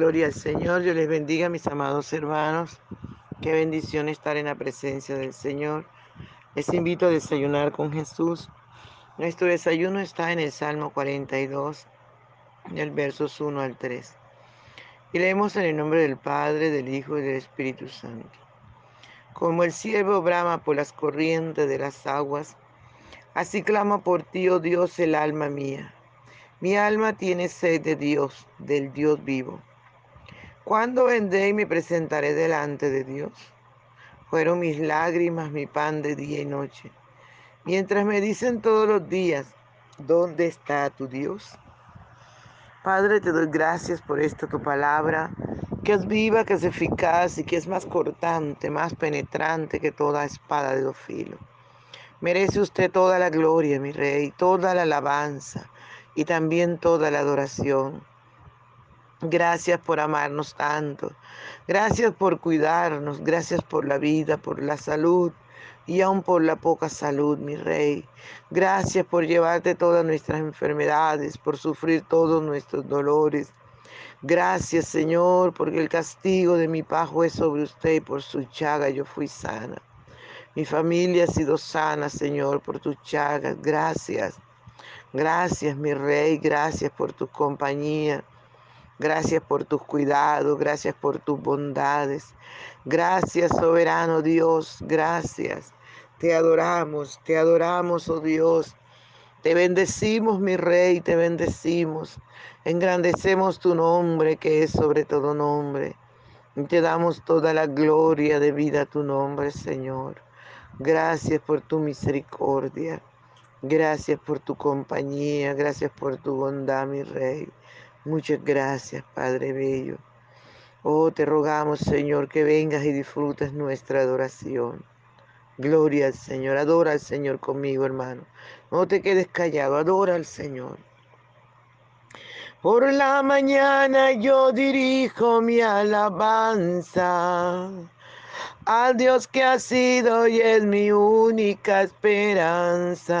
Gloria al Señor, Dios les bendiga, mis amados hermanos. Qué bendición estar en la presencia del Señor. Les invito a desayunar con Jesús. Nuestro desayuno está en el Salmo 42, del versos 1 al 3. Y leemos en el nombre del Padre, del Hijo y del Espíritu Santo. Como el ciervo brama por las corrientes de las aguas, así clama por ti, oh Dios, el alma mía. Mi alma tiene sed de Dios, del Dios vivo. ¿Cuándo vendré y me presentaré delante de Dios? Fueron mis lágrimas mi pan de día y noche. Mientras me dicen todos los días, ¿dónde está tu Dios? Padre, te doy gracias por esta tu palabra, que es viva, que es eficaz y que es más cortante, más penetrante que toda espada de dos filos. Merece usted toda la gloria, mi rey, toda la alabanza y también toda la adoración. Gracias por amarnos tanto. Gracias por cuidarnos. Gracias por la vida, por la salud y aún por la poca salud, mi rey. Gracias por llevarte todas nuestras enfermedades, por sufrir todos nuestros dolores. Gracias, Señor, porque el castigo de mi pajo es sobre usted y por su chaga yo fui sana. Mi familia ha sido sana, Señor, por tus chagas. Gracias. Gracias, mi rey. Gracias por tu compañía. Gracias por tus cuidados, gracias por tus bondades. Gracias, soberano Dios, gracias. Te adoramos, te adoramos, oh Dios. Te bendecimos, mi Rey, te bendecimos. Engrandecemos tu nombre, que es sobre todo nombre. Y te damos toda la gloria de vida a tu nombre, Señor. Gracias por tu misericordia. Gracias por tu compañía. Gracias por tu bondad, mi Rey. Muchas gracias, Padre Bello. Oh, te rogamos, Señor, que vengas y disfrutes nuestra adoración. Gloria al Señor, adora al Señor conmigo, hermano. No te quedes callado, adora al Señor. Por la mañana yo dirijo mi alabanza al Dios que ha sido y es mi única esperanza.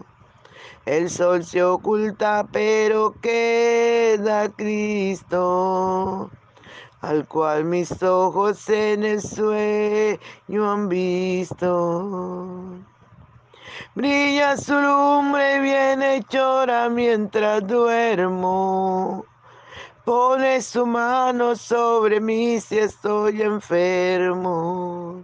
El sol se oculta, pero queda Cristo, al cual mis ojos en el sueño han visto. Brilla su lumbre viene llora mientras duermo. Pone su mano sobre mí si estoy enfermo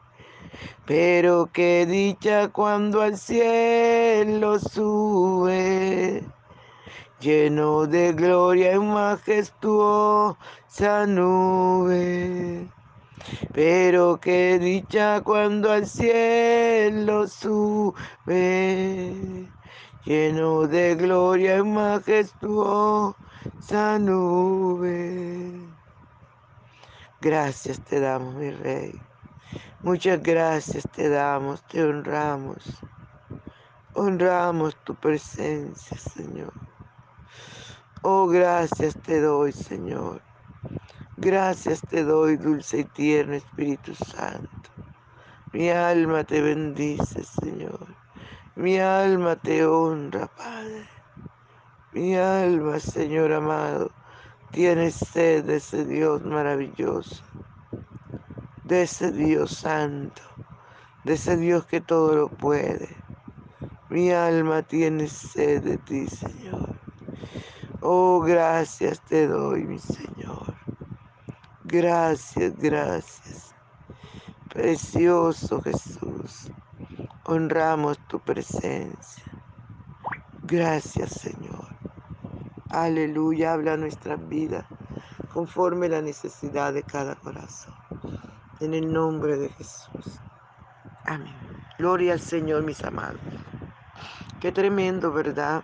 Pero qué dicha cuando al cielo sube, lleno de gloria y majestuosa nube. Pero qué dicha cuando al cielo sube, lleno de gloria y majestuosa nube. Gracias te damos, mi rey. Muchas gracias te damos, te honramos. Honramos tu presencia, Señor. Oh, gracias te doy, Señor. Gracias te doy, dulce y tierno Espíritu Santo. Mi alma te bendice, Señor. Mi alma te honra, Padre. Mi alma, Señor amado, tiene sed de ese Dios maravilloso de ese Dios santo, de ese Dios que todo lo puede. Mi alma tiene sed de ti, Señor. Oh, gracias te doy, mi Señor. Gracias, gracias. Precioso Jesús, honramos tu presencia. Gracias, Señor. Aleluya, habla nuestra vida conforme la necesidad de cada corazón en el nombre de Jesús. Amén. Gloria al Señor, mis amados. Qué tremendo, ¿verdad?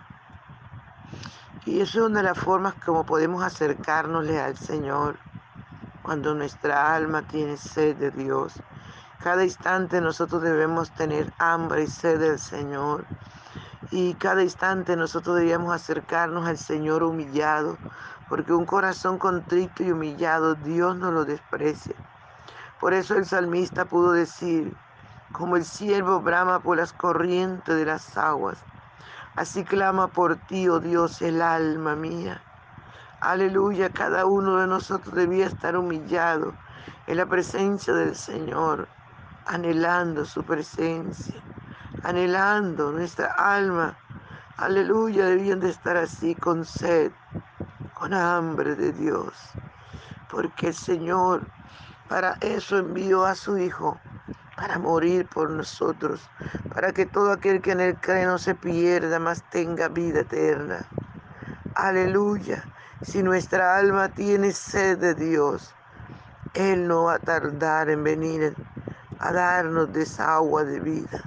Y eso es una de las formas como podemos acercárnosle al Señor cuando nuestra alma tiene sed de Dios. Cada instante nosotros debemos tener hambre y sed del Señor. Y cada instante nosotros debíamos acercarnos al Señor humillado, porque un corazón contrito y humillado Dios no lo desprecia. Por eso el salmista pudo decir, como el siervo brama por las corrientes de las aguas, así clama por ti, oh Dios, el alma mía. Aleluya, cada uno de nosotros debía estar humillado en la presencia del Señor, anhelando su presencia, anhelando nuestra alma. Aleluya, debían de estar así con sed, con hambre de Dios, porque el Señor para eso envió a su Hijo, para morir por nosotros, para que todo aquel que en él cree no se pierda, mas tenga vida eterna. Aleluya. Si nuestra alma tiene sed de Dios, Él no va a tardar en venir a darnos de esa agua de vida,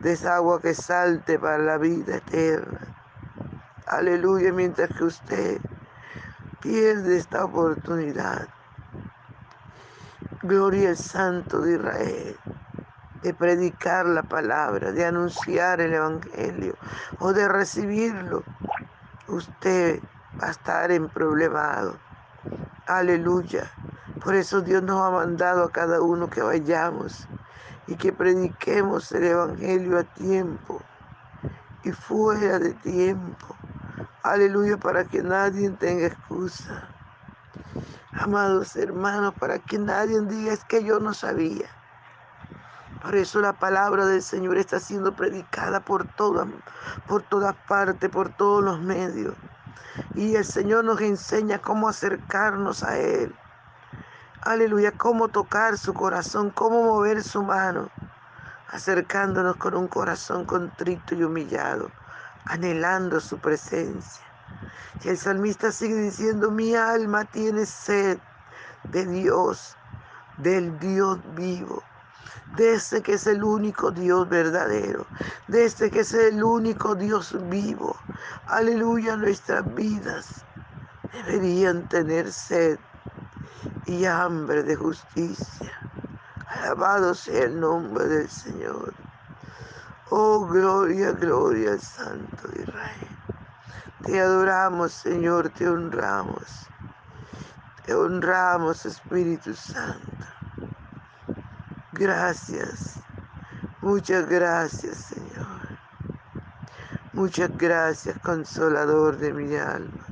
de esa agua que salte para la vida eterna. Aleluya, mientras que usted pierde esta oportunidad. Gloria al Santo de Israel, de predicar la palabra, de anunciar el Evangelio o de recibirlo. Usted va a estar en problemado. Aleluya. Por eso Dios nos ha mandado a cada uno que vayamos y que prediquemos el Evangelio a tiempo y fuera de tiempo. Aleluya, para que nadie tenga excusa. Amados hermanos, para que nadie diga es que yo no sabía. Por eso la palabra del Señor está siendo predicada por todas, por todas partes, por todos los medios. Y el Señor nos enseña cómo acercarnos a Él. Aleluya, cómo tocar su corazón, cómo mover su mano, acercándonos con un corazón contrito y humillado, anhelando su presencia. Y el salmista sigue diciendo, mi alma tiene sed de Dios, del Dios vivo, de ese que es el único Dios verdadero, de este que es el único Dios vivo. Aleluya, nuestras vidas deberían tener sed y hambre de justicia. Alabado sea el nombre del Señor. Oh, gloria, gloria al Santo Israel. Te adoramos, Señor, te honramos. Te honramos, Espíritu Santo. Gracias. Muchas gracias, Señor. Muchas gracias, consolador de mi alma.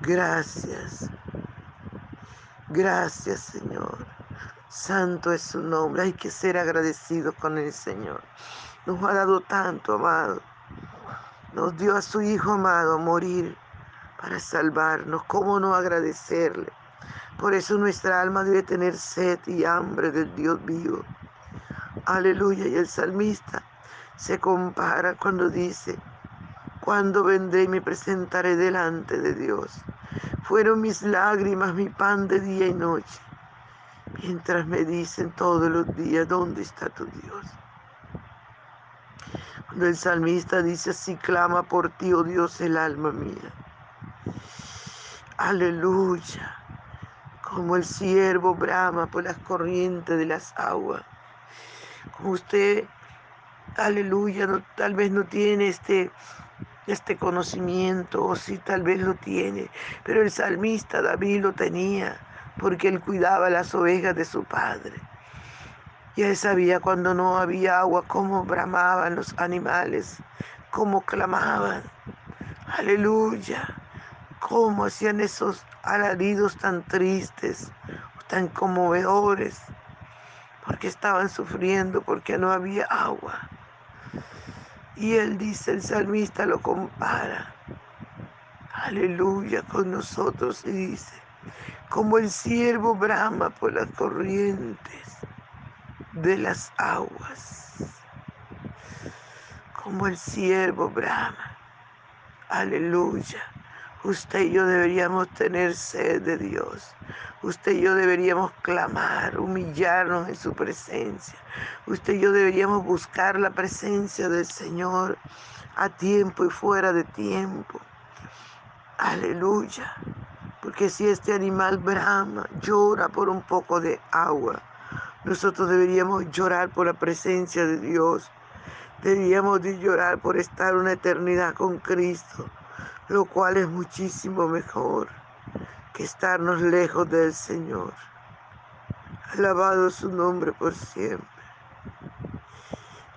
Gracias. Gracias, Señor. Santo es su nombre. Hay que ser agradecido con el Señor. Nos ha dado tanto, amado. Nos dio a su Hijo amado a morir para salvarnos. ¿Cómo no agradecerle? Por eso nuestra alma debe tener sed y hambre del Dios vivo. Aleluya. Y el salmista se compara cuando dice, cuando vendré y me presentaré delante de Dios. Fueron mis lágrimas mi pan de día y noche, mientras me dicen todos los días, ¿dónde está tu Dios? Cuando el salmista dice así, clama por ti, oh Dios, el alma mía. Aleluya. Como el siervo brama por las corrientes de las aguas. Como usted aleluya, tal vez no tiene este, este conocimiento, o sí, tal vez lo tiene, pero el salmista David lo tenía, porque él cuidaba las ovejas de su padre. Y él sabía cuando no había agua cómo bramaban los animales, cómo clamaban. Aleluya. Cómo hacían esos alaridos tan tristes, tan conmovedores, porque estaban sufriendo, porque no había agua. Y él dice, el salmista lo compara, aleluya, con nosotros y dice, como el siervo brama por las corrientes de las aguas, como el siervo brama, aleluya. Usted y yo deberíamos tener sed de Dios. Usted y yo deberíamos clamar, humillarnos en su presencia. Usted y yo deberíamos buscar la presencia del Señor a tiempo y fuera de tiempo. Aleluya. Porque si este animal brama, llora por un poco de agua, nosotros deberíamos llorar por la presencia de Dios. Deberíamos de llorar por estar una eternidad con Cristo lo cual es muchísimo mejor que estarnos lejos del Señor. Alabado su nombre por siempre.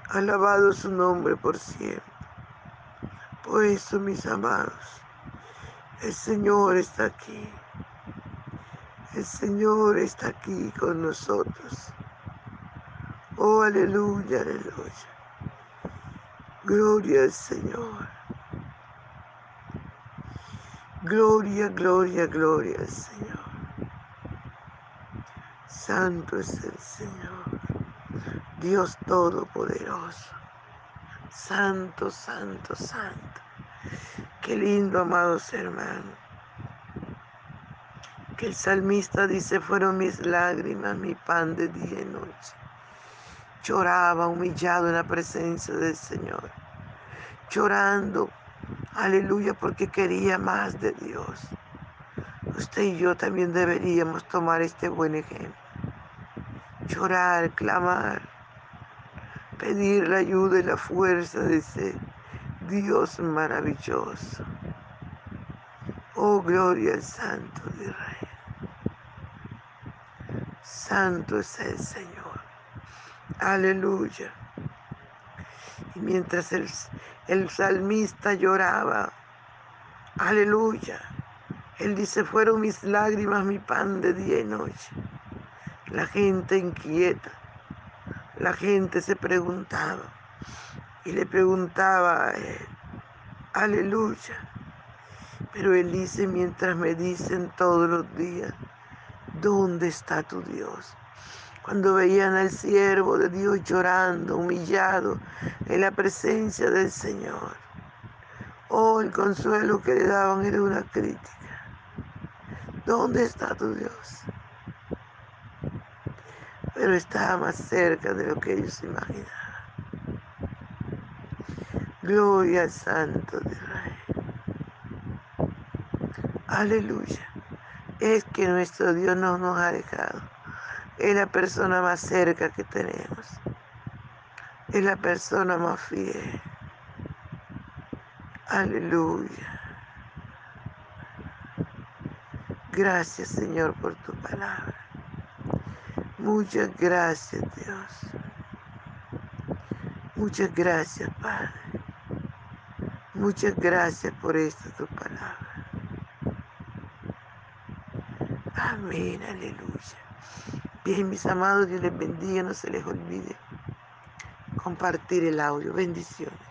Alabado su nombre por siempre. Por eso, mis amados, el Señor está aquí. El Señor está aquí con nosotros. Oh, aleluya, aleluya. Gloria al Señor. Gloria, gloria, gloria al Señor. Santo es el Señor, Dios Todopoderoso. Santo, santo, santo. Qué lindo, amados hermanos. Que el salmista dice, fueron mis lágrimas, mi pan de día y noche. Lloraba humillado en la presencia del Señor. Llorando Aleluya, porque quería más de Dios. Usted y yo también deberíamos tomar este buen ejemplo. Llorar, clamar, pedir la ayuda y la fuerza de ese Dios maravilloso. Oh, gloria al Santo de Israel. Santo es el Señor. Aleluya. Y mientras el, el salmista lloraba, aleluya, él dice, fueron mis lágrimas mi pan de día y noche. La gente inquieta, la gente se preguntaba y le preguntaba a él, aleluya. Pero él dice, mientras me dicen todos los días, ¿dónde está tu Dios? cuando veían al siervo de Dios llorando, humillado en la presencia del Señor. Oh, el consuelo que le daban era una crítica. ¿Dónde está tu Dios? Pero estaba más cerca de lo que ellos imaginaban. Gloria al Santo de Israel. Aleluya. Es que nuestro Dios no nos ha dejado es la persona más cerca que tenemos. Es la persona más fiel. Aleluya. Gracias Señor por tu palabra. Muchas gracias Dios. Muchas gracias Padre. Muchas gracias por esta tu palabra. Amén, aleluya. Bien, mis amados, Dios les bendiga, no se les olvide compartir el audio. Bendiciones.